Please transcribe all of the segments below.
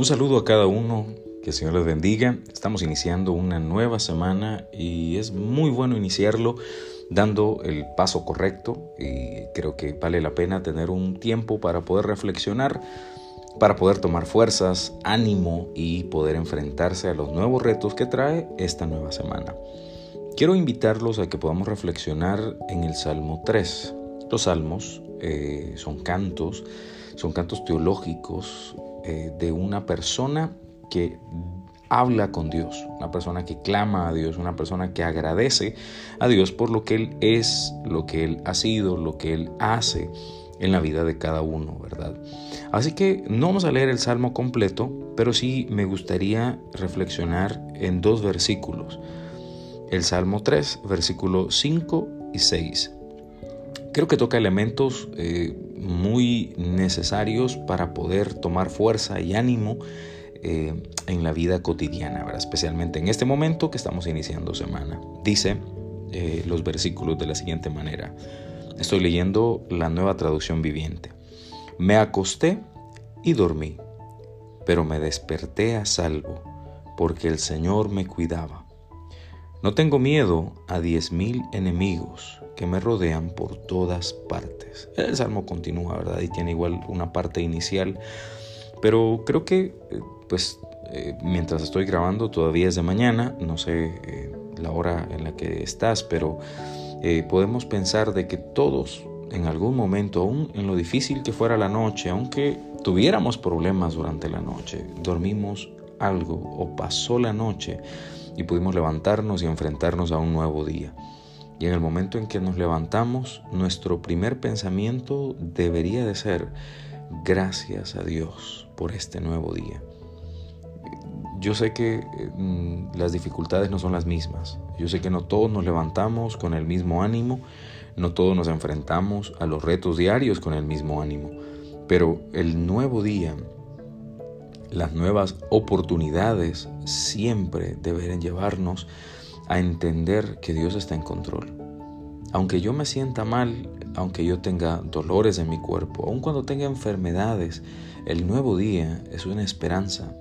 Un saludo a cada uno, que el Señor les bendiga. Estamos iniciando una nueva semana y es muy bueno iniciarlo dando el paso correcto y creo que vale la pena tener un tiempo para poder reflexionar, para poder tomar fuerzas, ánimo y poder enfrentarse a los nuevos retos que trae esta nueva semana. Quiero invitarlos a que podamos reflexionar en el Salmo 3. Los salmos eh, son cantos, son cantos teológicos eh, de una persona que habla con Dios, una persona que clama a Dios, una persona que agradece a Dios por lo que Él es, lo que Él ha sido, lo que Él hace en la vida de cada uno, ¿verdad? Así que no vamos a leer el Salmo completo, pero sí me gustaría reflexionar en dos versículos. El Salmo 3, versículos 5 y 6. Creo que toca elementos eh, muy necesarios para poder tomar fuerza y ánimo eh, en la vida cotidiana, especialmente en este momento que estamos iniciando semana. Dice eh, los versículos de la siguiente manera. Estoy leyendo la nueva traducción viviente. Me acosté y dormí, pero me desperté a salvo, porque el Señor me cuidaba. No tengo miedo a diez mil enemigos que me rodean por todas partes. El salmo continúa, ¿verdad? Y tiene igual una parte inicial, pero creo que, eh, pues, eh, mientras estoy grabando, todavía es de mañana, no sé eh, la hora en la que estás, pero podemos pensar de que todos en algún momento, aún en lo difícil que fuera la noche, aunque tuviéramos problemas durante la noche, dormimos algo o pasó la noche, y pudimos levantarnos y enfrentarnos a un nuevo día. Y en el momento en que nos levantamos, nuestro primer pensamiento debería de ser, gracias a Dios por este nuevo día. Yo sé que mm, las dificultades no son las mismas. Yo sé que no todos nos levantamos con el mismo ánimo, no todos nos enfrentamos a los retos diarios con el mismo ánimo. Pero el nuevo día las nuevas oportunidades siempre deberán llevarnos a entender que Dios está en control. Aunque yo me sienta mal, aunque yo tenga dolores en mi cuerpo, aun cuando tenga enfermedades, el nuevo día es una esperanza.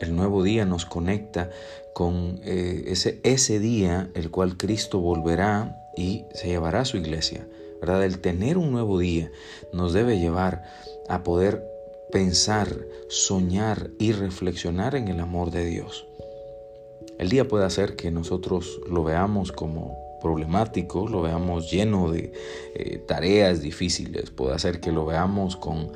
El nuevo día nos conecta con eh, ese, ese día el cual Cristo volverá y se llevará a su iglesia. ¿verdad? El tener un nuevo día nos debe llevar a poder pensar, soñar y reflexionar en el amor de Dios. El día puede hacer que nosotros lo veamos como problemático, lo veamos lleno de eh, tareas difíciles, puede hacer que lo veamos con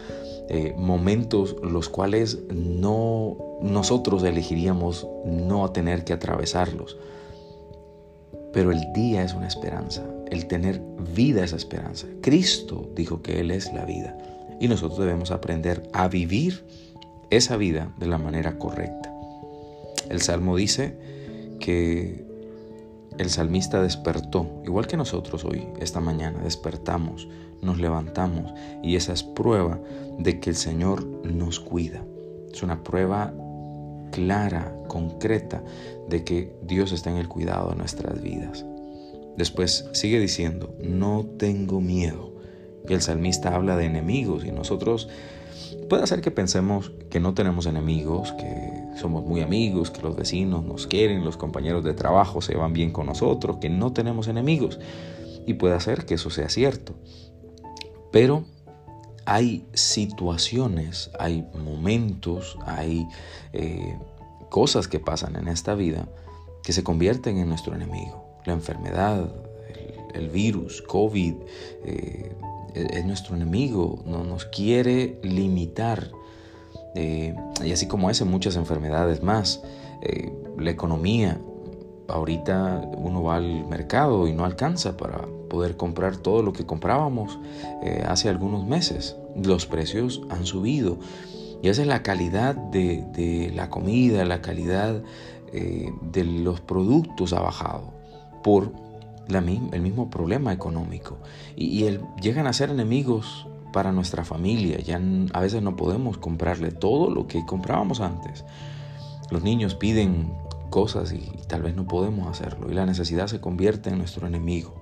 eh, momentos los cuales no nosotros elegiríamos no tener que atravesarlos. Pero el día es una esperanza, el tener vida es esperanza. Cristo dijo que Él es la vida y nosotros debemos aprender a vivir esa vida de la manera correcta. El Salmo dice que el salmista despertó, igual que nosotros hoy, esta mañana, despertamos, nos levantamos y esa es prueba de que el Señor nos cuida. Es una prueba clara, concreta, de que Dios está en el cuidado de nuestras vidas. Después sigue diciendo, no tengo miedo el salmista habla de enemigos y nosotros puede hacer que pensemos que no tenemos enemigos, que somos muy amigos, que los vecinos nos quieren, los compañeros de trabajo se van bien con nosotros, que no tenemos enemigos. Y puede hacer que eso sea cierto. Pero hay situaciones, hay momentos, hay eh, cosas que pasan en esta vida que se convierten en nuestro enemigo. La enfermedad, el, virus, COVID, eh, es nuestro enemigo, no, nos quiere limitar. Eh, y así como ese, muchas enfermedades más. Eh, la economía, ahorita uno va al mercado y no alcanza para poder comprar todo lo que comprábamos eh, hace algunos meses. Los precios han subido. Y esa es la calidad de, de la comida, la calidad de los productos ha bajado por el mismo problema económico. Y, llegan a ser enemigos para nuestra familia. Ya a veces no podemos comprarle todo lo que comprábamos antes. Los niños piden cosas y, tal vez no podemos hacerlo. Y la necesidad se convierte en nuestro enemigo.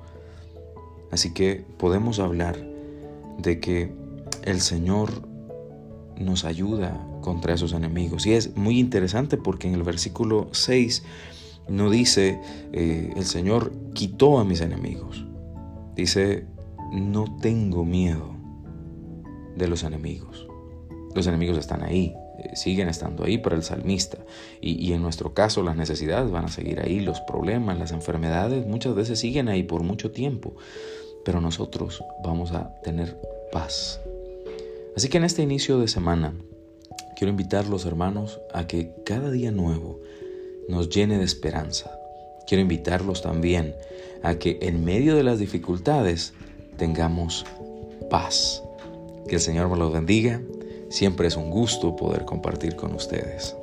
Así que podemos hablar de que el Señor nos ayuda contra esos enemigos. Y es muy interesante porque en el versículo 6 no dice, eh, el Señor quitó a mis enemigos. Dice, no tengo miedo de los enemigos. Los enemigos están ahí, eh, siguen estando ahí para el salmista. Y, y, en nuestro caso las necesidades van a seguir ahí, los problemas, las enfermedades muchas veces siguen ahí por mucho tiempo. Pero nosotros vamos a tener paz. Así que en este inicio de semana quiero invitar los hermanos a que cada día nuevo nos llene de esperanza. Quiero invitarlos también a que en medio de las dificultades tengamos paz. Que el Señor me los bendiga. Siempre es un gusto poder compartir con ustedes.